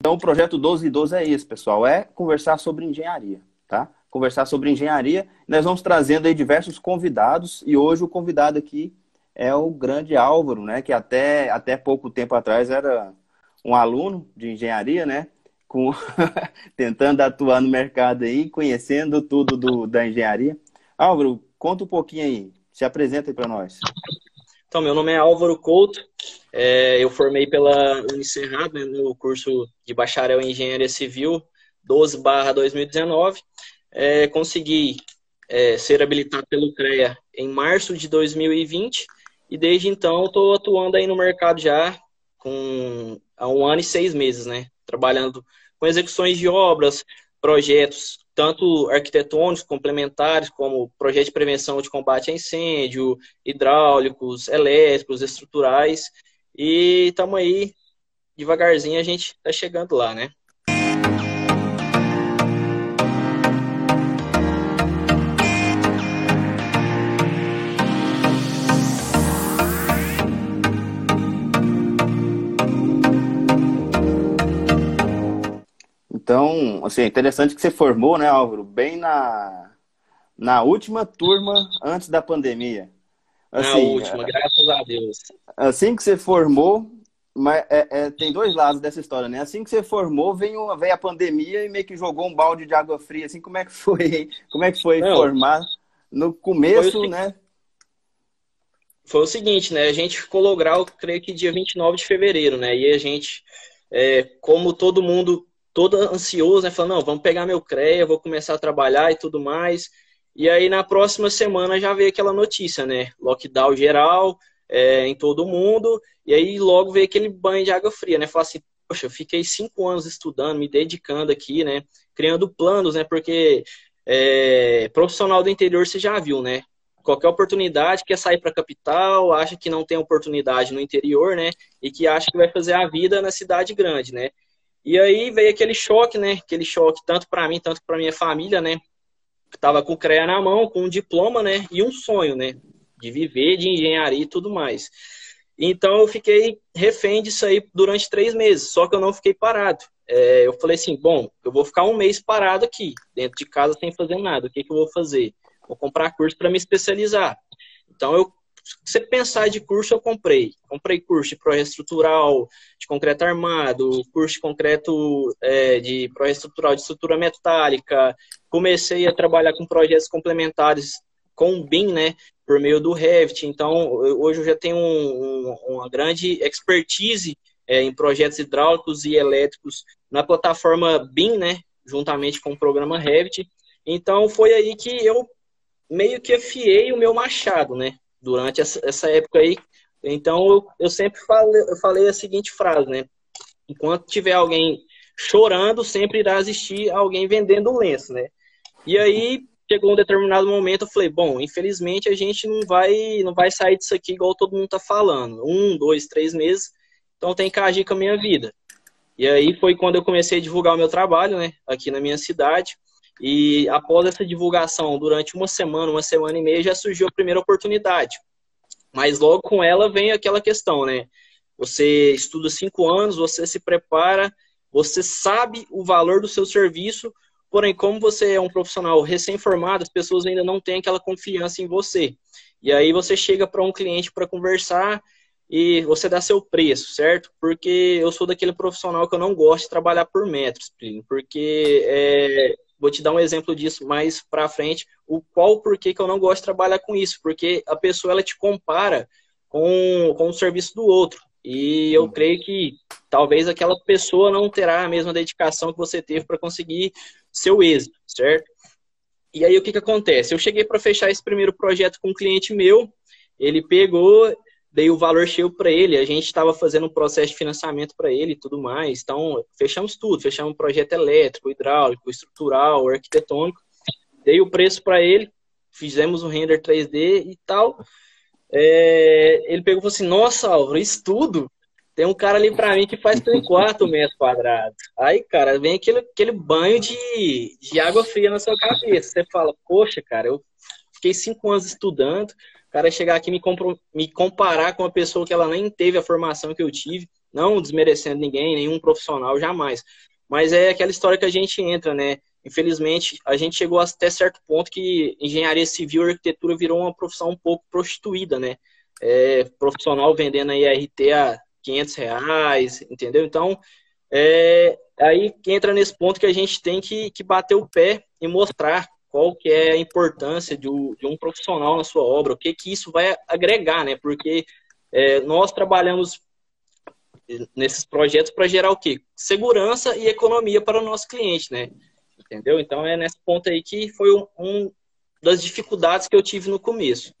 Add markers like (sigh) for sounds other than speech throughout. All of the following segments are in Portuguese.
Então, o projeto 12 e 12 é esse, pessoal, é conversar sobre engenharia, tá? Conversar sobre engenharia. Nós vamos trazendo aí diversos convidados e hoje o convidado aqui é o grande Álvaro, né? Que até, até pouco tempo atrás era um aluno de engenharia, né? Com... (laughs) tentando atuar no mercado aí, conhecendo tudo do, da engenharia. Álvaro, conta um pouquinho aí, se apresenta aí para nós. Então, meu nome é Álvaro Couto, é, eu formei pela Unicerrado né, no curso de bacharel em Engenharia Civil 12/2019. É, consegui é, ser habilitado pelo CREA em março de 2020 e desde então estou atuando aí no mercado já com há um ano e seis meses, né? Trabalhando com execuções de obras, projetos tanto arquitetônicos, complementares, como projeto de prevenção de combate a incêndio, hidráulicos, elétricos, estruturais. E estamos aí, devagarzinho a gente está chegando lá, né? Então, assim, é interessante que você formou, né, Álvaro, bem na, na última turma antes da pandemia. Assim, na última, graças a Deus. Assim que você formou, mas é, é, tem dois lados dessa história, né? Assim que você formou, veio, veio a pandemia e meio que jogou um balde de água fria. Assim, como é que foi? Como é que foi Não, formar no começo, né? Foi o seguinte, né? A gente ficou logral, creio que dia 29 de fevereiro, né? E a gente, é, como todo mundo todo ansioso, né? Falando, não, vamos pegar meu CREA, vou começar a trabalhar e tudo mais. E aí na próxima semana já veio aquela notícia, né? Lockdown geral é, em todo mundo. E aí logo veio aquele banho de água fria, né? Falar assim, poxa, eu fiquei cinco anos estudando, me dedicando aqui, né? Criando planos, né? Porque é, profissional do interior você já viu, né? Qualquer oportunidade quer sair para a capital, acha que não tem oportunidade no interior, né? E que acha que vai fazer a vida na cidade grande, né? E aí veio aquele choque, né? Aquele choque tanto para mim, tanto para minha família, né? Que tava com o CREA na mão, com um diploma, né? E um sonho, né? De viver de engenharia e tudo mais. Então eu fiquei refém disso aí durante três meses, só que eu não fiquei parado. É, eu falei assim, bom, eu vou ficar um mês parado aqui, dentro de casa sem fazer nada. O que, que eu vou fazer? Vou comprar curso para me especializar. Então eu você pensar de curso, eu comprei. Comprei curso de projeto estrutural, de concreto armado, curso de concreto é, de projeto estrutural de estrutura metálica. Comecei a trabalhar com projetos complementares com o BIM, né? Por meio do Revit. Então, hoje eu já tenho um, um, uma grande expertise é, em projetos hidráulicos e elétricos na plataforma BIM, né? Juntamente com o programa Revit. Então, foi aí que eu meio que afiei o meu machado, né? Durante essa, essa época aí. Então, eu, eu sempre falei, eu falei a seguinte frase, né? Enquanto tiver alguém chorando, sempre irá existir alguém vendendo lenço, né? E aí, chegou um determinado momento, eu falei, bom, infelizmente a gente não vai, não vai sair disso aqui igual todo mundo tá falando. Um, dois, três meses, então tem que agir com a minha vida. E aí foi quando eu comecei a divulgar o meu trabalho, né? Aqui na minha cidade. E após essa divulgação, durante uma semana, uma semana e meia, já surgiu a primeira oportunidade. Mas logo com ela vem aquela questão, né? Você estuda cinco anos, você se prepara, você sabe o valor do seu serviço, porém, como você é um profissional recém-formado, as pessoas ainda não têm aquela confiança em você. E aí você chega para um cliente para conversar e você dá seu preço, certo? Porque eu sou daquele profissional que eu não gosto de trabalhar por metros, porque é, Vou te dar um exemplo disso mais para frente, o qual porquê que eu não gosto de trabalhar com isso, porque a pessoa ela te compara com, com o serviço do outro. E eu creio que talvez aquela pessoa não terá a mesma dedicação que você teve para conseguir seu êxito, certo? E aí o que, que acontece? Eu cheguei para fechar esse primeiro projeto com um cliente meu, ele pegou dei o valor cheio para ele. A gente estava fazendo um processo de financiamento para ele e tudo mais. Então, fechamos tudo. Fechamos um projeto elétrico, hidráulico, estrutural, arquitetônico. Dei o preço para ele. Fizemos um render 3D e tal. É, ele pegou e falou assim: Nossa, Álvaro, isso tudo? Tem um cara ali para mim que faz 34 metros quadrados. Aí, cara, vem aquele, aquele banho de, de água fria na sua cabeça. Você fala: Poxa, cara, eu fiquei cinco anos estudando o cara chegar aqui me, me comparar com uma pessoa que ela nem teve a formação que eu tive, Não desmerecendo ninguém, nenhum profissional, jamais. Mas é aquela história que a gente entra, né? Infelizmente, a gente chegou até certo ponto que engenharia civil e arquitetura virou uma profissão um pouco prostituída, né? É, profissional vendendo aí RT a 500 reais, entendeu? Então, é, aí entra nesse ponto que a gente tem que, que bater o pé e mostrar qual que é a importância de, um profissional na sua obra, o que que isso vai agregar, né? Porque é, nós trabalhamos nesses projetos para gerar o quê? Segurança e economia para o nosso cliente, né? Entendeu? Então é nesse ponto aí que foi um, um das dificuldades que eu tive no começo.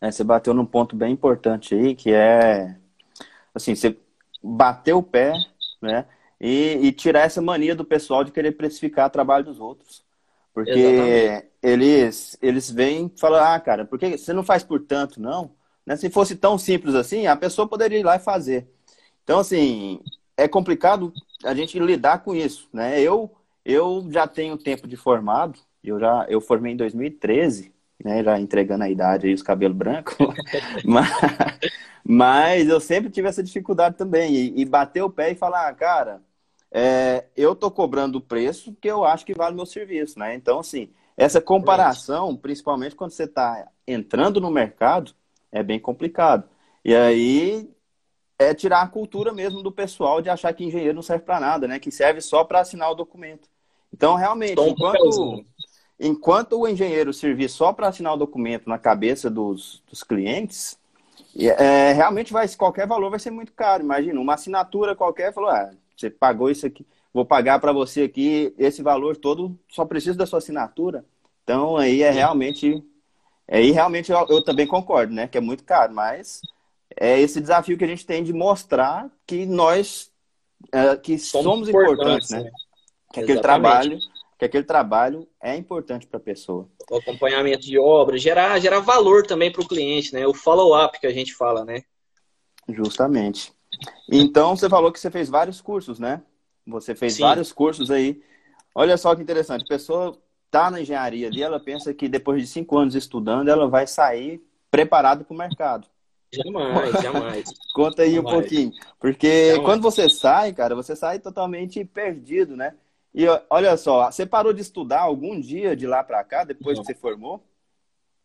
É, você bateu num ponto bem importante aí, que é assim, você bater o pé, né? E, e tirar essa mania do pessoal de querer precificar o trabalho dos outros. Porque Exatamente. eles, eles vêm e falam, ah, cara, por que você não faz por tanto, não? Né? Se fosse tão simples assim, a pessoa poderia ir lá e fazer. Então, assim, é complicado a gente lidar com isso, né? Eu, eu já tenho tempo de formado, eu já eu formei em 2013, né? Já entregando a idade aí, os cabelos brancos. (laughs) mas, mas eu sempre tive essa dificuldade também. E, e bater o pé e falar, ah, cara, é, eu tô cobrando o preço que eu acho que vale o meu serviço, né? Então, assim, essa comparação, principalmente quando você está entrando no mercado, é bem complicado. E aí é tirar a cultura mesmo do pessoal de achar que engenheiro não serve para nada, né? Que serve só para assinar o documento. Então, realmente, enquanto, enquanto o engenheiro servir só para assinar o documento na cabeça dos, dos clientes, é, realmente vai, qualquer valor vai ser muito caro. Imagina, uma assinatura qualquer falou, ah, você pagou isso aqui, vou pagar para você aqui esse valor todo, só preciso da sua assinatura. Então, aí é realmente. Aí realmente eu, eu também concordo, né? Que é muito caro, mas é esse desafio que a gente tem de mostrar que nós é, que somos, somos importantes, né? né? Que aquele trabalho, que aquele trabalho é importante para a pessoa. O acompanhamento de obra, gerar, gerar valor também para o cliente, né? O follow-up que a gente fala, né? Justamente. Então, você falou que você fez vários cursos, né? Você fez Sim. vários cursos aí. Olha só que interessante. A pessoa está na engenharia ali, ela pensa que depois de cinco anos estudando, ela vai sair preparada para o mercado. Jamais, jamais. (laughs) Conta aí jamais. um pouquinho. Porque jamais. quando você sai, cara, você sai totalmente perdido, né? E olha só, você parou de estudar algum dia de lá para cá, depois Não. que você formou?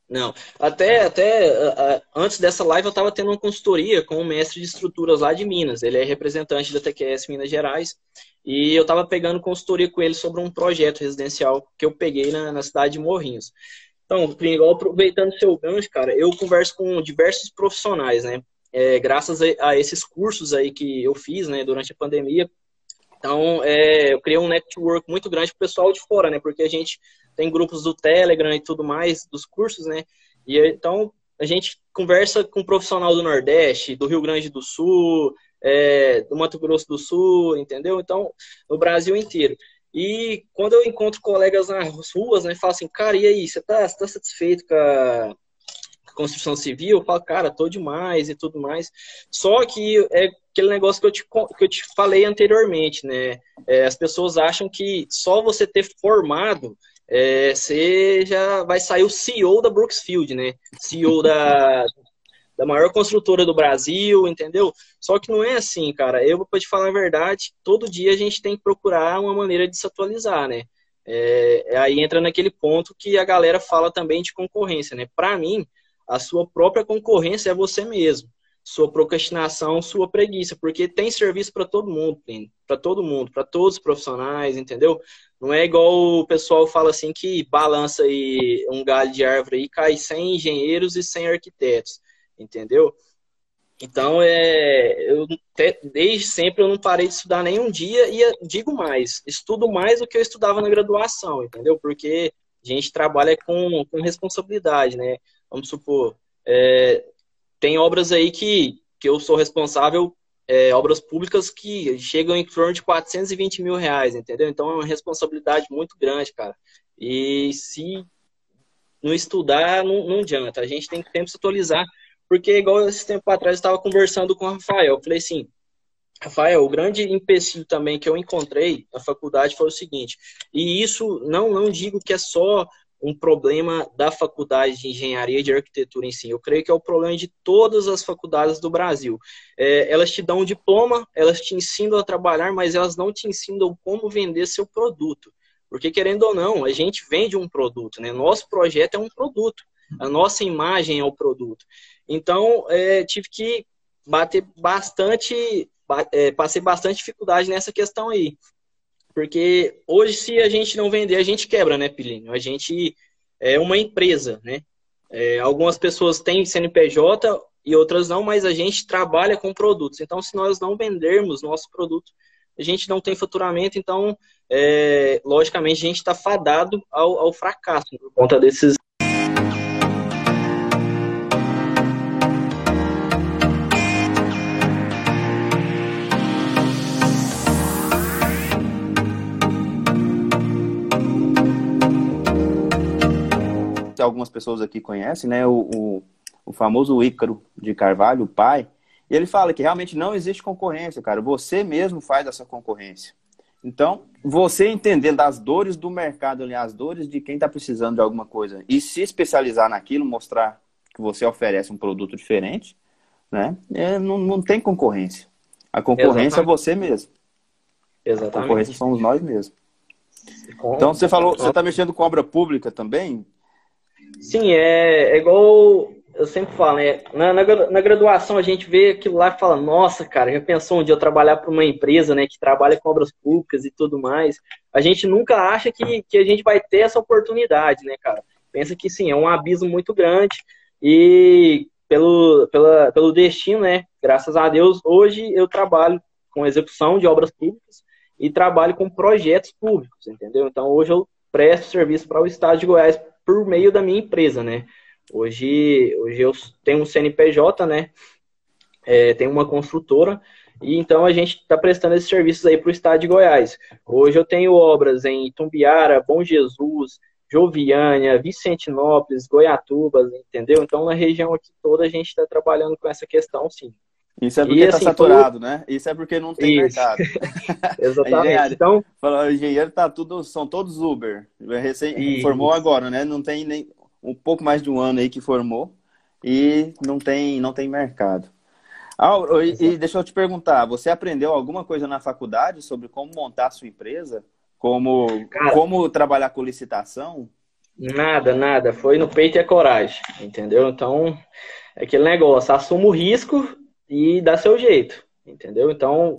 Não, até, até antes dessa live eu estava tendo uma consultoria com um mestre de estruturas lá de Minas. Ele é representante da TQS Minas Gerais. E eu estava pegando consultoria com ele sobre um projeto residencial que eu peguei na, na cidade de Morrinhos. Então, igual aproveitando seu gancho, cara, eu converso com diversos profissionais, né? É, graças a, a, esses cursos aí que eu fiz, né, durante a pandemia. Então, é, eu criei um network muito grande para o pessoal de fora, né? Porque a gente tem grupos do Telegram e tudo mais, dos cursos, né? E então, a gente conversa com um profissional do Nordeste, do Rio Grande do Sul, é, do Mato Grosso do Sul, entendeu? Então, no Brasil inteiro. E quando eu encontro colegas nas ruas, né, falo assim, cara, e aí, você tá, você tá satisfeito com a construção civil? Eu falo, cara, tô demais e tudo mais. Só que é aquele negócio que eu te, que eu te falei anteriormente, né? É, as pessoas acham que só você ter formado é, você já vai sair o CEO da Brooksfield, né? CEO da, (laughs) da maior construtora do Brasil, entendeu? Só que não é assim, cara. Eu, vou te falar a verdade, todo dia a gente tem que procurar uma maneira de se atualizar, né? É, aí entra naquele ponto que a galera fala também de concorrência, né? Para mim, a sua própria concorrência é você mesmo. Sua procrastinação, sua preguiça, porque tem serviço para todo mundo, para todo mundo, para todos os profissionais, entendeu? Não é igual o pessoal fala assim que balança aí um galho de árvore e cai sem engenheiros e sem arquitetos entendeu? Então, é, eu desde sempre eu não parei de estudar nenhum dia e digo mais, estudo mais do que eu estudava na graduação, entendeu? Porque a gente trabalha com, com responsabilidade, né? Vamos supor, é, tem obras aí que, que eu sou responsável, é, obras públicas que chegam em torno de 420 mil reais, entendeu? Então é uma responsabilidade muito grande, cara. E se não estudar, não, não adianta. A gente tem que sempre se atualizar porque, igual esse tempo atrás, eu estava conversando com o Rafael. Eu falei assim: Rafael, o grande empecilho também que eu encontrei na faculdade foi o seguinte, e isso não, não digo que é só um problema da faculdade de engenharia e de arquitetura em si. Eu creio que é o problema de todas as faculdades do Brasil. É, elas te dão um diploma, elas te ensinam a trabalhar, mas elas não te ensinam como vender seu produto. Porque, querendo ou não, a gente vende um produto, né? Nosso projeto é um produto. A nossa imagem é o produto. Então, é, tive que bater bastante, é, passei bastante dificuldade nessa questão aí. Porque hoje, se a gente não vender, a gente quebra, né, Pilinho? A gente é uma empresa, né? É, algumas pessoas têm CNPJ e outras não, mas a gente trabalha com produtos. Então, se nós não vendermos nosso produto, a gente não tem faturamento, então, é, logicamente, a gente está fadado ao, ao fracasso por conta desses algumas pessoas aqui conhecem, né? O, o, o, famoso Ícaro de Carvalho, o pai, e ele fala que realmente não existe concorrência, cara. Você mesmo faz essa concorrência. Então, você entendendo as dores do mercado, ali, as dores de quem está precisando de alguma coisa e se especializar naquilo, mostrar que você oferece um produto diferente, né? É, não, não tem concorrência. A concorrência Exatamente. é você mesmo. Exatamente. A concorrência somos nós mesmos. Então, você falou, você está mexendo com obra pública também? Sim, é, é igual eu sempre falo, né? Na, na, na, graduação a gente vê aquilo lá e fala, nossa, cara, já pensou um dia eu trabalhar para uma empresa, né, que trabalha com obras públicas e tudo mais. A gente nunca acha que, que a gente vai ter essa oportunidade, né, cara? Pensa que sim, é um abismo muito grande e pelo, pela, pelo destino, né, graças a Deus, hoje eu trabalho com execução de obras públicas e trabalho com projetos públicos, entendeu? Então hoje eu presto serviço para o Estado de Goiás por meio da minha empresa, né? Hoje, hoje eu tenho um CNPJ, né? É, tenho uma construtora, e então a gente está prestando esses serviços aí para o estado de Goiás. Hoje eu tenho obras em Tumbiara, Bom Jesus, Joviânia, Vicentinópolis, Goiatubas, entendeu? Então na região aqui toda a gente está trabalhando com essa questão, sim. Isso é porque está assim, saturado, né? Isso é porque não tem Isso. mercado. (laughs) Exatamente. então, o engenheiro tá tudo, são todos Uber. Recém, formou agora, né? Não tem nem um pouco mais de um ano aí que formou e não tem, não tem mercado. Ah, e, e deixa eu te perguntar, você aprendeu alguma coisa na faculdade sobre como montar a sua empresa? Como, Cara, como trabalhar com licitação? Nada, nada. Foi no peito e a coragem, entendeu? Então, é aquele negócio, assuma o risco e dá seu jeito, entendeu? Então,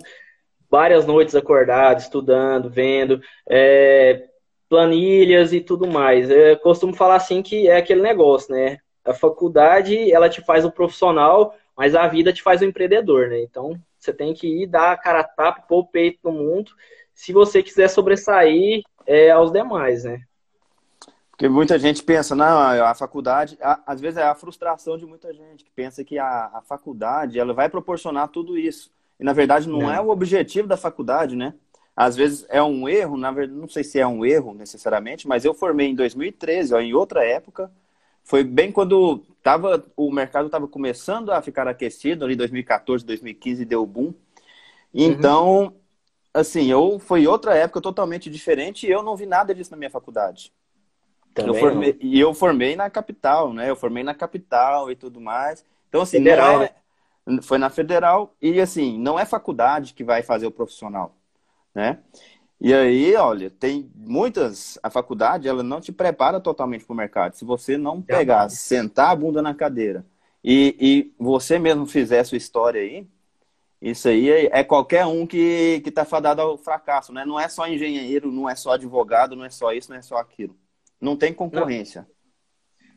várias noites acordado, estudando, vendo, é, planilhas e tudo mais. Eu costumo falar assim que é aquele negócio, né? A faculdade, ela te faz o profissional, mas a vida te faz o empreendedor, né? Então, você tem que ir dar a cara a tapa, pôr o peito no mundo, se você quiser sobressair é, aos demais, né? Porque muita gente pensa, não, a faculdade, a, às vezes é a frustração de muita gente, que pensa que a, a faculdade, ela vai proporcionar tudo isso. E, na verdade, não, não. é o objetivo da faculdade, né? às vezes é um erro, na verdade, não sei se é um erro necessariamente, mas eu formei em 2013, ó, em outra época. Foi bem quando tava, o mercado estava começando a ficar aquecido, ali 2014, 2015 deu boom. Uhum. Então, uhum. assim, eu foi outra época totalmente diferente e eu não vi nada disso na minha faculdade. Também eu formei, e eu formei na capital, né? Eu formei na capital e tudo mais. Então, assim, federal, é, né? foi na federal e assim, não é faculdade que vai fazer o profissional né? E aí, olha, tem muitas. A faculdade, ela não te prepara totalmente para o mercado. Se você não pegar, sentar a bunda na cadeira e, e você mesmo fizer a sua história aí, isso aí é, é qualquer um que está fadado ao fracasso, né? Não é só engenheiro, não é só advogado, não é só isso, não é só aquilo. Não tem concorrência.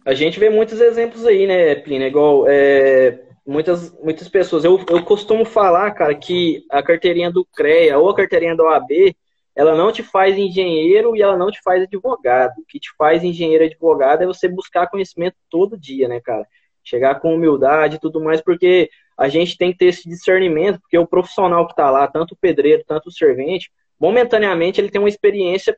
A gente vê muitos exemplos aí, né, Plínio? Igual é, muitas, muitas pessoas. Eu, eu costumo falar, cara, que a carteirinha do CREA ou a carteirinha da OAB, ela não te faz engenheiro e ela não te faz advogado. O que te faz engenheiro e advogado é você buscar conhecimento todo dia, né, cara? Chegar com humildade e tudo mais, porque a gente tem que ter esse discernimento, porque o profissional que está lá, tanto o pedreiro, tanto o servente, momentaneamente ele tem uma experiência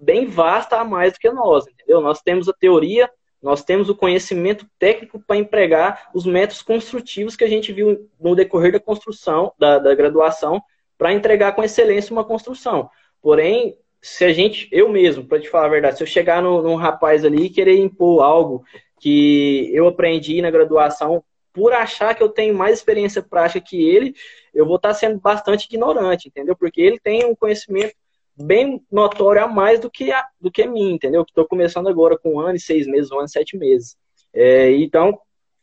bem vasta a mais do que nós, entendeu? Nós temos a teoria, nós temos o conhecimento técnico para empregar os métodos construtivos que a gente viu no decorrer da construção, da, da graduação, para entregar com excelência uma construção. Porém, se a gente, eu mesmo, para te falar a verdade, se eu chegar no, num rapaz ali e querer impor algo que eu aprendi na graduação, por achar que eu tenho mais experiência prática que ele, eu vou estar sendo bastante ignorante, entendeu? Porque ele tem um conhecimento bem notório a mais do que, a, do que mim, entendeu? Que estou começando agora com um ano e seis meses, um ano e sete meses. É, então,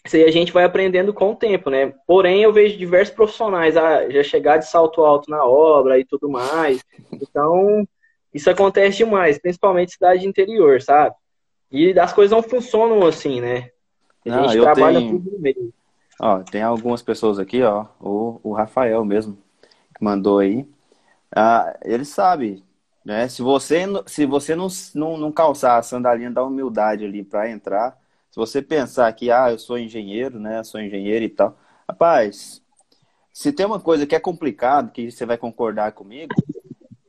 isso aí a gente vai aprendendo com o tempo, né? Porém, eu vejo diversos profissionais a já chegar de salto alto na obra e tudo mais. Então, isso acontece demais, principalmente cidade interior, sabe? E as coisas não funcionam assim, né? A não, gente trabalha tenho... tudo meio. Ó, tem algumas pessoas aqui, ó, o, o Rafael mesmo, que mandou aí. Ah, ele sabe, né? Se você, se você não, não, não calçar a sandalinha da humildade ali para entrar, se você pensar que, ah, eu sou engenheiro, né? Sou engenheiro e tal. Rapaz, se tem uma coisa que é complicado, que você vai concordar comigo,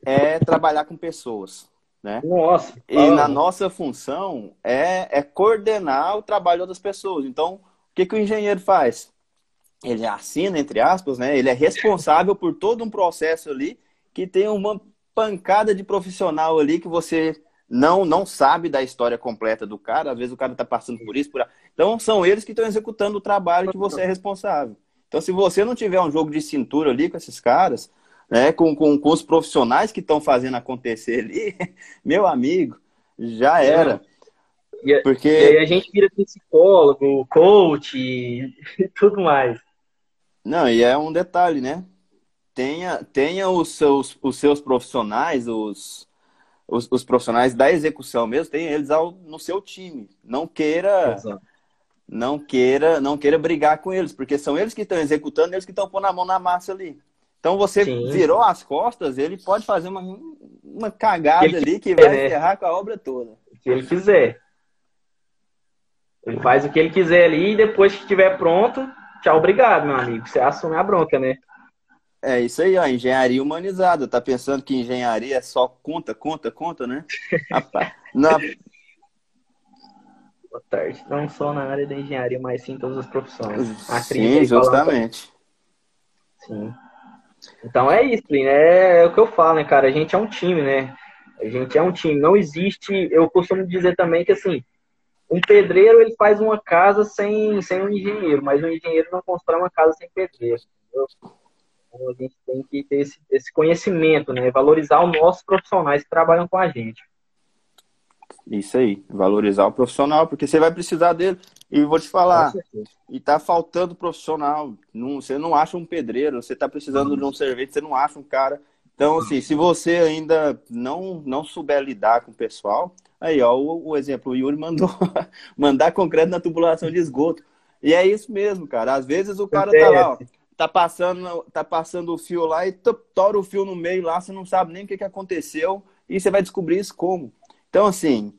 é trabalhar com pessoas, né? Nossa. E na nossa função é, é coordenar o trabalho das pessoas. Então, o que, que o engenheiro faz? Ele assina, entre aspas, né? Ele é responsável por todo um processo ali que tem uma pancada de profissional ali que você não não sabe da história completa do cara. Às vezes o cara está passando por isso, por então são eles que estão executando o trabalho que você é responsável. Então, se você não tiver um jogo de cintura ali com esses caras, né, com, com, com os profissionais que estão fazendo acontecer ali, (laughs) meu amigo, já era. E, Porque... e a gente vira psicólogo, coach e (laughs) tudo mais. Não, e é um detalhe, né? Tenha, tenha os, seus, os seus profissionais, os, os, os profissionais da execução mesmo, tenha eles ao, no seu time. Não queira. Exato. Não queira, não queira brigar com eles, porque são eles que estão executando, eles que estão pondo a mão na massa ali. Então você Sim. virou as costas, ele pode fazer uma, uma cagada ali que vai né? ferrar com a obra toda. Se ele quiser. Ele faz o que ele quiser ali e depois que estiver pronto, tchau, obrigado, meu amigo. Você assume a bronca, né? É isso aí, ó, engenharia humanizada. Tá pensando que engenharia é só conta, conta, conta, né? Na... (laughs) Boa tarde. Não só na área da engenharia, mas sim em todas as profissões. sim, justamente. Sim. Então é isso, né? É o que eu falo, né, cara? A gente é um time, né? A gente é um time. Não existe. Eu costumo dizer também que assim, um pedreiro ele faz uma casa sem, sem um engenheiro, mas um engenheiro não constrói uma casa sem pedreiro. Entendeu? Então a gente tem que ter esse, esse conhecimento, né? Valorizar os nossos profissionais que trabalham com a gente. Isso aí, valorizar o profissional, porque você vai precisar dele. E vou te falar, e tá faltando profissional. Não, você não acha um pedreiro, você tá precisando de um servente, você não acha um cara. Então, assim, se você ainda não, não souber lidar com o pessoal, aí, ó, o, o exemplo, o Yuri mandou (laughs) mandar concreto na tubulação de esgoto. E é isso mesmo, cara. Às vezes o cara tá lá, ó, tá passando, tá passando o fio lá e tora o fio no meio lá, você não sabe nem o que, que aconteceu, e você vai descobrir isso como. Então, assim,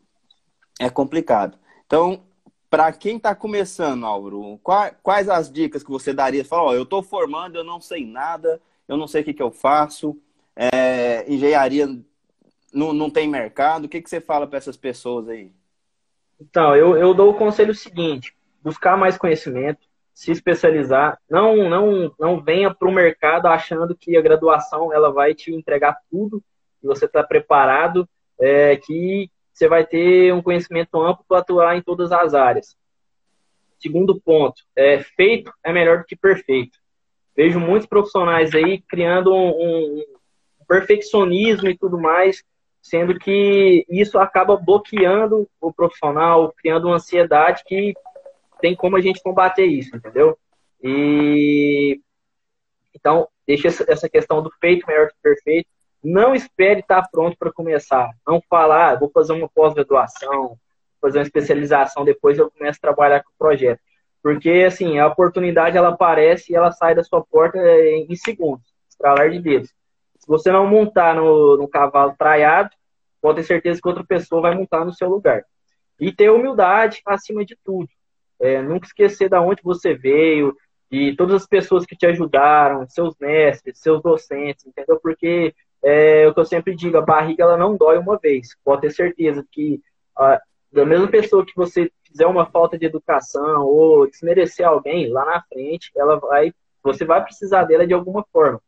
é complicado. Então, para quem está começando, Álvaro, quais, as dicas que você daria? Fala, ó, eu estou formando, eu não sei nada, eu não sei o que, que eu faço, é, engenharia não, não tem mercado. O que, que você fala para essas pessoas aí? Então, eu, eu dou o conselho seguinte: buscar mais conhecimento, se especializar. Não, não, não venha para o mercado achando que a graduação ela vai te entregar tudo, que você está preparado, é, que você vai ter um conhecimento amplo para atuar em todas as áreas. Segundo ponto, é, feito é melhor do que perfeito. Vejo muitos profissionais aí criando um, um perfeccionismo e tudo mais, sendo que isso acaba bloqueando o profissional, criando uma ansiedade que tem como a gente combater isso, entendeu? E então, deixa essa questão do feito do que perfeito não espere estar pronto para começar. Não falar, ah, vou fazer uma pós-graduação, fazer uma especialização, depois eu começo a trabalhar com o projeto. Porque, assim, a oportunidade, ela aparece e ela sai da sua porta em segundos, estralar de dedos. Se você não montar no, no cavalo traiado, pode ter certeza que outra pessoa vai montar no seu lugar. E ter humildade acima de tudo. É, nunca esquecer de onde você veio, de todas as pessoas que te ajudaram, seus mestres, seus docentes, entendeu? Porque é o que eu sempre digo, a barriga ela não dói uma vez. Pode ter certeza que a, da mesma pessoa que você fizer uma falta de educação ou desmerecer alguém lá na frente, ela vai, você vai precisar dela de alguma forma,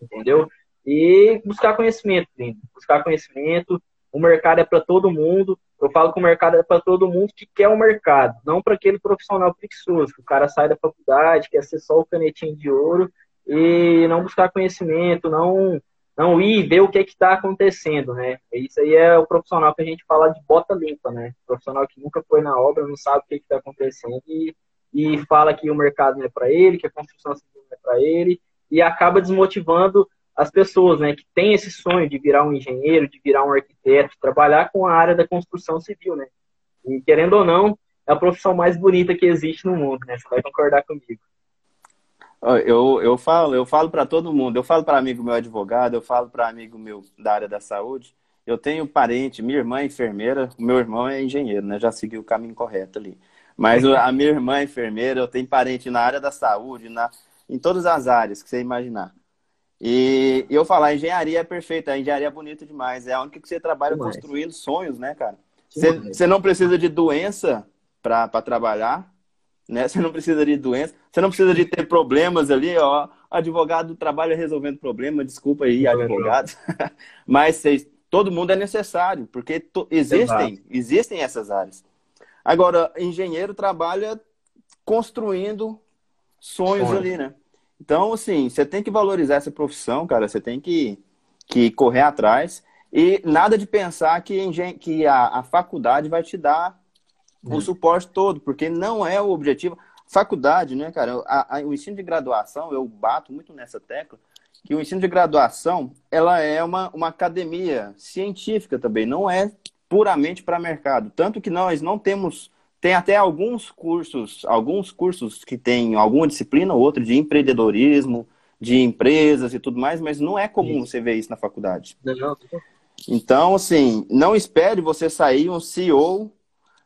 entendeu? e buscar conhecimento, buscar conhecimento. O mercado é para todo mundo. Eu falo que o mercado é para todo mundo que quer o mercado, não para aquele profissional preguiçoso, que o cara sai da faculdade, quer ser só o canetinho de ouro e não buscar conhecimento, não não ir ver o que está acontecendo, né? Isso aí é o profissional que a gente fala de bota limpa, né? O profissional que nunca foi na obra, não sabe o que está acontecendo e, e fala que o mercado não é para ele, que a construção civil não é para ele e acaba desmotivando as pessoas, né? Que tem esse sonho de virar um engenheiro, de virar um arquiteto, trabalhar com a área da construção civil, né? E querendo ou não, é a profissão mais bonita que existe no mundo, né? Você vai concordar comigo. Eu, eu falo, eu falo para todo mundo. Eu falo para amigo meu advogado, eu falo para amigo meu da área da saúde. Eu tenho parente, minha irmã é enfermeira, meu irmão é engenheiro, né? Já seguiu o caminho correto ali. Mas a minha irmã é enfermeira, eu tenho parente na área da saúde, na, em todas as áreas que você imaginar. E, e eu falar, a engenharia é perfeita, a engenharia é bonita demais. É a única que você trabalha demais. construindo sonhos, né, cara? Você, você não precisa de doença para trabalhar, né? Você não precisa de doença, você não precisa de ter problemas ali, ó. Advogado trabalha resolvendo problemas, desculpa aí, advogado. (laughs) Mas todo mundo é necessário, porque to, existem, Exato. existem essas áreas. Agora, engenheiro trabalha construindo sonhos Sonho. ali, né? Então, assim, você tem que valorizar essa profissão, cara. Você tem que, que correr atrás. E nada de pensar que, que a, a faculdade vai te dar o uhum. suporte todo, porque não é o objetivo. Faculdade, né, cara? A, a, o ensino de graduação, eu bato muito nessa tecla, que o ensino de graduação, ela é uma, uma academia científica também, não é puramente para mercado. Tanto que nós não temos, tem até alguns cursos, alguns cursos que tem alguma disciplina ou outra de empreendedorismo, de empresas e tudo mais, mas não é comum você ver isso na faculdade. Então, assim, não espere você sair um CEO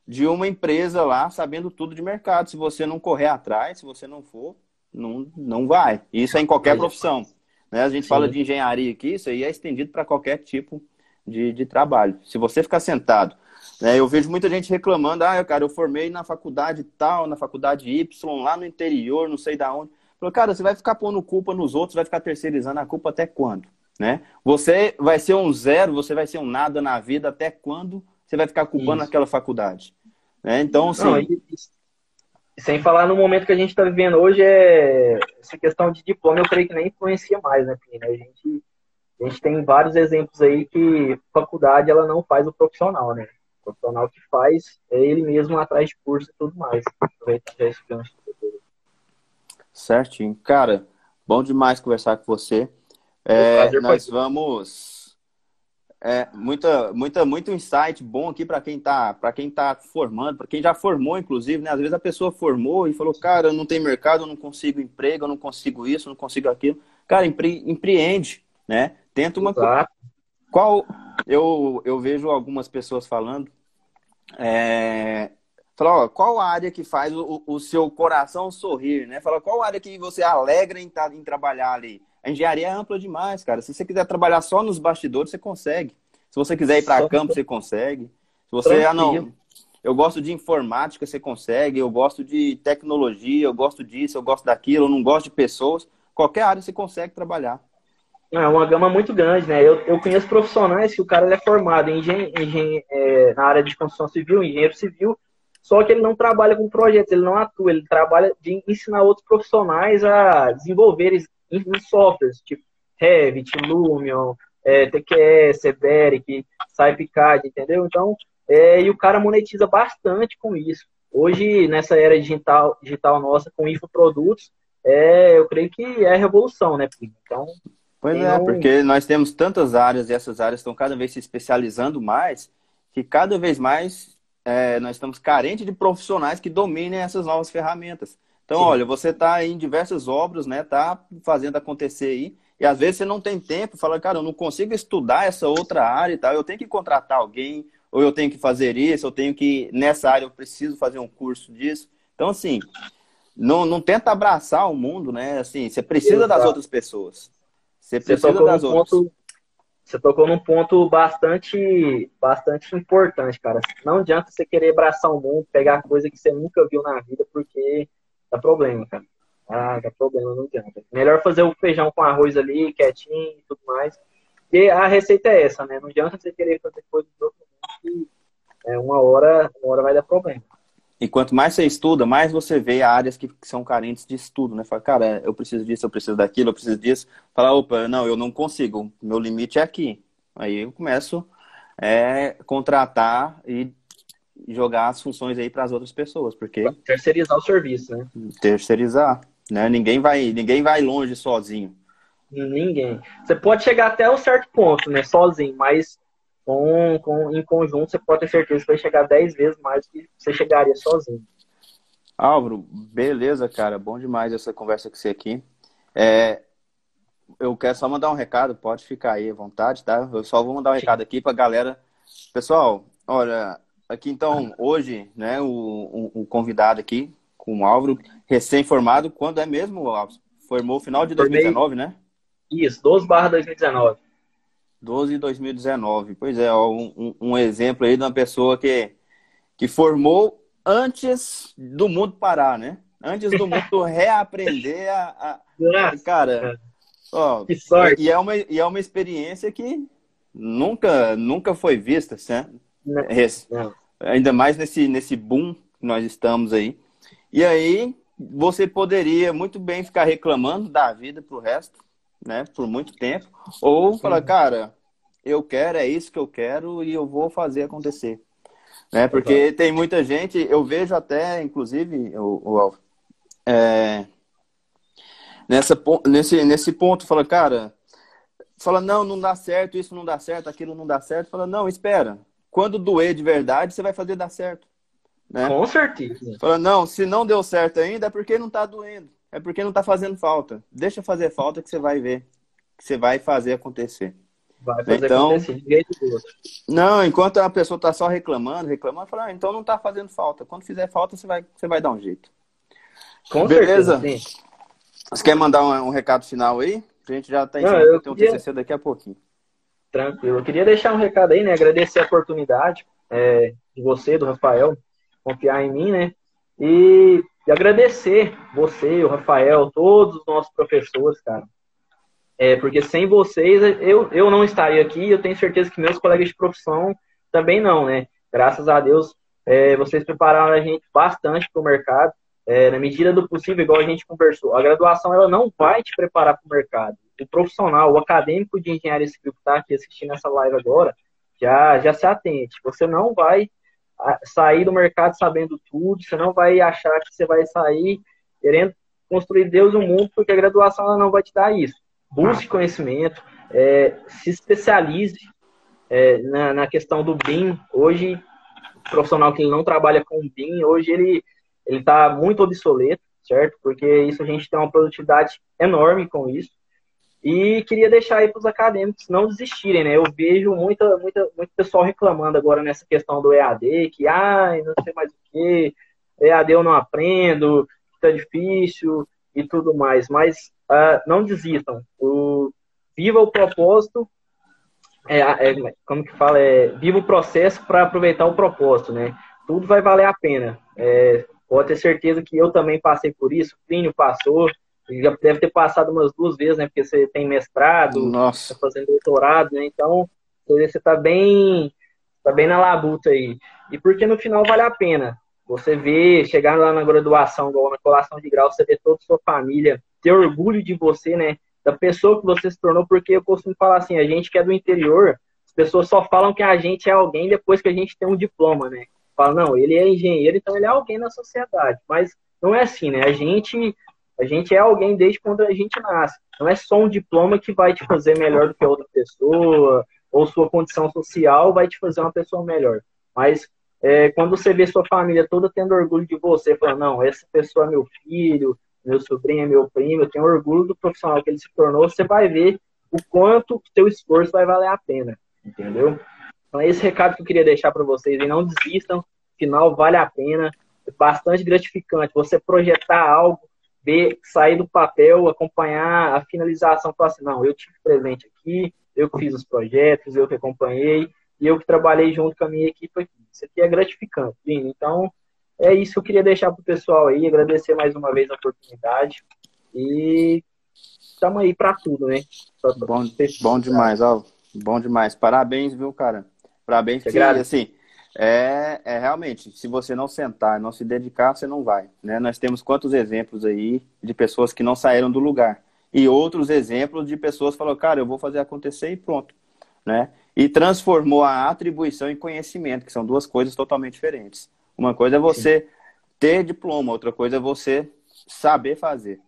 de uma empresa lá sabendo tudo de mercado. Se você não correr atrás, se você não for, não, não vai. Isso é em qualquer profissão. Né? A gente Sim. fala de engenharia aqui, isso aí é estendido para qualquer tipo de, de trabalho. Se você ficar sentado, né, eu vejo muita gente reclamando, ah, cara, eu formei na faculdade tal, na faculdade Y, lá no interior, não sei da onde. Falei, cara, você vai ficar pondo culpa nos outros, vai ficar terceirizando a culpa até quando? Né? Você vai ser um zero, você vai ser um nada na vida até quando você vai ficar culpando Isso. aquela faculdade. Né? Então, assim. Não, e, sem falar no momento que a gente está vivendo hoje, é essa questão de diploma, eu creio que nem influencia mais, né, Pina? A gente, a gente tem vários exemplos aí que faculdade ela não faz o profissional, né? O profissional que faz é ele mesmo atrás de curso e tudo mais. Certinho. Cara, bom demais conversar com você. É, nós vamos é, muita, muita, muito insight bom aqui para quem está para quem tá formando, para quem já formou, inclusive, né? Às vezes a pessoa formou e falou, cara, eu não tenho mercado, eu não consigo emprego, eu não consigo isso, eu não consigo aquilo. Cara, empre, empreende, né? Tenta uma coisa. Qual eu, eu vejo algumas pessoas falando, é, fala, ó, qual área que faz o, o seu coração sorrir, né? Fala, qual área que você alegra em, tá, em trabalhar ali? A engenharia é ampla demais, cara. Se você quiser trabalhar só nos bastidores, você consegue. Se você quiser ir para campo, você consegue. Se você, ah, não, eu gosto de informática, você consegue. Eu gosto de tecnologia, eu gosto disso, eu gosto daquilo, eu não gosto de pessoas. Qualquer área você consegue trabalhar. É uma gama muito grande, né? Eu, eu conheço profissionais que o cara é formado em engen, engen, é, na área de construção civil, engenheiro civil, só que ele não trabalha com projetos, ele não atua, ele trabalha de ensinar outros profissionais a desenvolver em, softwares, tipo Revit, Lumion, é, TQS, Cederic, SciPicard, entendeu? Então, é, e o cara monetiza bastante com isso. Hoje, nessa era digital, digital nossa, com infoprodutos, é, eu creio que é revolução, né, Então, Pois é, um... porque nós temos tantas áreas e essas áreas estão cada vez se especializando mais, que cada vez mais é, nós estamos carentes de profissionais que dominem essas novas ferramentas. Então, Sim. olha, você está em diversas obras, né? Tá fazendo acontecer aí. E às vezes você não tem tempo, fala, cara, eu não consigo estudar essa outra área e tal, eu tenho que contratar alguém, ou eu tenho que fazer isso, eu tenho que, nessa área, eu preciso fazer um curso disso. Então, assim, não, não tenta abraçar o mundo, né? Assim, você precisa Exato. das outras pessoas. Você precisa você das outras. Ponto, você tocou num ponto bastante, bastante importante, cara. Não adianta você querer abraçar o mundo, pegar coisa que você nunca viu na vida, porque dá problema, cara. Ah, dá problema, não adianta. Melhor fazer o feijão com arroz ali, quietinho e tudo mais. E a receita é essa, né? Não adianta você querer fazer coisa do outro mundo que é, uma, hora, uma hora vai dar problema. E quanto mais você estuda, mais você vê áreas que, que são carentes de estudo, né? Fala, cara, eu preciso disso, eu preciso daquilo, eu preciso disso. Fala, opa, não, eu não consigo, meu limite é aqui. Aí eu começo a é, contratar e jogar as funções aí para as outras pessoas, porque terceirizar o serviço, né? Terceirizar, né? Ninguém vai, ninguém vai longe sozinho. Ninguém. Você pode chegar até um certo ponto, né, sozinho, mas com, com, em conjunto você pode ter certeza que vai chegar 10 vezes mais do que você chegaria sozinho. Álvaro, beleza, cara. Bom demais essa conversa com você aqui. É, eu quero só mandar um recado, pode ficar aí à vontade, tá? Eu só vou mandar um recado aqui pra galera. Pessoal, olha, aqui então, hoje, né, o, o, o convidado aqui, com o Álvaro, recém-formado, quando é mesmo, Álvaro? Formou final de 2019, né? Isso, 12 barra 2019. 12 de 2019. Pois é, ó, um, um, exemplo aí de uma pessoa que, que formou antes do mundo parar, né? Antes do mundo (laughs) reaprender a. a... Cara, ó, que sorte. E é, uma, e é uma experiência que nunca, nunca foi vista, né? Não, não. Ainda mais nesse, nesse boom que nós estamos aí. E aí, você poderia muito bem ficar reclamando da vida pro resto, né, por muito tempo, ou falar, cara, eu quero, é isso que eu quero e eu vou fazer acontecer. Né? Porque tem muita gente, eu vejo até, inclusive, o, o é, nessa, nesse, nesse ponto, fala, cara, fala, não, não dá certo, isso não dá certo, aquilo não dá certo, fala, não, espera, quando doer de verdade, você vai fazer dar certo. Né? Com certeza. Fala, não, se não deu certo ainda, é porque não tá doendo é porque não está fazendo falta. Deixa fazer falta que você vai ver. Que você vai fazer acontecer. Vai fazer então, acontecer de jeito Não, enquanto a pessoa está só reclamando, reclamando, fala, ah, então não está fazendo falta. Quando fizer falta, você vai, você vai dar um jeito. Com Beleza? Certeza, sim. Você quer mandar um, um, recado final aí? A gente já está em cima ter um TCC daqui a pouquinho. Tranquilo. Eu queria deixar um recado aí, né? Agradecer a oportunidade é, de você, do Rafael, confiar em mim, né? E e agradecer você, o Rafael, todos os nossos professores, cara. É, porque sem vocês eu, eu não estaria aqui eu tenho certeza que meus colegas de profissão também não, né? Graças a Deus, é, vocês prepararam a gente bastante para o mercado, é, na medida do possível, igual a gente conversou. A graduação ela não vai te preparar para o mercado. O profissional, o acadêmico de engenharia civil que está aqui assistindo essa live agora, já, já se atente. Você não vai sair do mercado sabendo tudo, você não vai achar que você vai sair querendo construir Deus no mundo, porque a graduação ela não vai te dar isso. Busque conhecimento, é, se especialize é, na, na, questão do BIM. Hoje, o profissional que não trabalha com BIM, hoje ele está muito obsoleto, certo? Porque isso a gente tem uma produtividade enorme com isso. E queria deixar aí para os acadêmicos não desistirem, né? Eu vejo muita, muita, muito pessoal reclamando agora nessa questão do EAD, que, ai, não sei mais o que, EAD eu não aprendo, está difícil e tudo mais. Mas uh, não desistam. O, viva o propósito, é, é, como que fala? É, viva o processo para aproveitar o propósito, né? Tudo vai valer a pena. É, pode ter certeza que eu também passei por isso, o Plínio passou, já deve ter passado umas duas vezes, né? Porque você tem mestrado, Nossa. tá fazendo doutorado, né? Então, você tá bem, tá bem na labuta aí. E porque no final vale a pena. Você vê, chegar lá na graduação, na colação de grau, você vê toda a sua família, ter orgulho de você, né? Da pessoa que você se tornou, porque eu costumo falar assim, a gente que é do interior, as pessoas só falam que a gente é alguém depois que a gente tem um diploma, né? Fala, não, ele é engenheiro, então ele é alguém na sociedade. Mas não é assim, né? A gente a gente é alguém desde quando a gente nasce. Não é só um diploma que vai te fazer melhor do que outra pessoa, ou sua condição social vai te fazer uma pessoa melhor. Mas é, quando você vê sua família toda tendo orgulho de você, falando, não, essa pessoa é meu filho, meu sobrinho é meu primo, eu tenho orgulho do profissional que ele se tornou, você vai ver o quanto o seu esforço vai valer a pena, entendeu? Então, esse recado que eu queria deixar para vocês, e não desistam, final vale a pena, é bastante gratificante você projetar algo ver, sair do papel, acompanhar a finalização, falar assim, não, eu tive presente aqui, eu que fiz os projetos, eu que acompanhei, e eu que trabalhei junto com a minha equipe aqui. Isso aqui é gratificante, Vini. Então, é isso que eu queria deixar pro pessoal aí, agradecer mais uma vez a oportunidade e estamos aí para tudo, né? Bom, bom demais, ó. Bom demais. Parabéns, viu, cara? Parabéns, que, assim, é, é realmente, se você não sentar, não se dedicar, você não vai. Né? Nós temos quantos exemplos aí de pessoas que não saíram do lugar. E outros exemplos de pessoas que falaram, cara, eu vou fazer acontecer e pronto. Né? E transformou a atribuição em conhecimento, que são duas coisas totalmente diferentes. Uma coisa é você Sim. ter diploma, outra coisa é você saber fazer.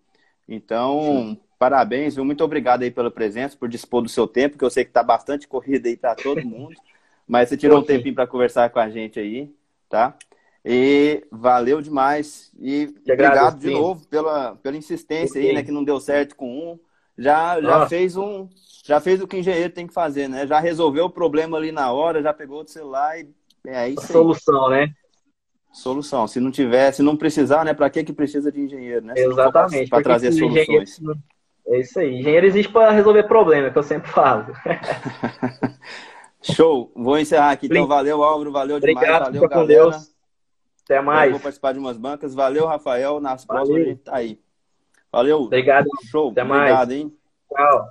Então, Sim. parabéns, viu? Muito obrigado aí pela presença, por dispor do seu tempo, que eu sei que está bastante (laughs) corrida aí para todo mundo. Mas você tirou um tempinho para conversar com a gente aí, tá? E valeu demais. E obrigado de novo pela, pela insistência aí, né? Que não deu certo com um. Já, já fez um. Já fez o que o engenheiro tem que fazer, né? Já resolveu o problema ali na hora, já pegou o celular e é isso. Solução, né? Solução. Se não tiver, se não precisar, né? Para que que precisa de engenheiro, né? Exatamente. Para trazer soluções. É isso aí. Engenheiro existe para resolver problema, que eu sempre falo. (laughs) Show. Vou encerrar aqui. Então, valeu, Álvaro. Valeu demais. Obrigado, valeu, galera. Deus. Até mais. Eu vou participar de umas bancas. Valeu, Rafael. Nas valeu. próximas a gente tá aí. Valeu. Obrigado. Show. Até Obrigado, mais. hein? Tchau.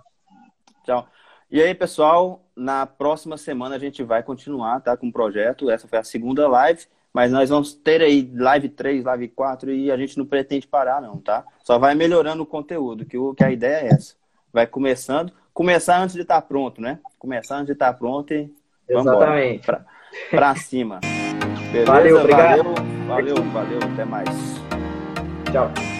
Tchau. E aí, pessoal, na próxima semana a gente vai continuar, tá? Com o projeto. Essa foi a segunda live, mas nós vamos ter aí live 3, live 4 e a gente não pretende parar, não, tá? Só vai melhorando o conteúdo, que, o, que a ideia é essa. Vai começando começar antes de estar tá pronto, né? Começar antes de estar tá pronto e vamos Exatamente. Pra, pra cima. Beleza? Valeu, obrigado. Valeu, valeu, valeu. Até mais. Tchau.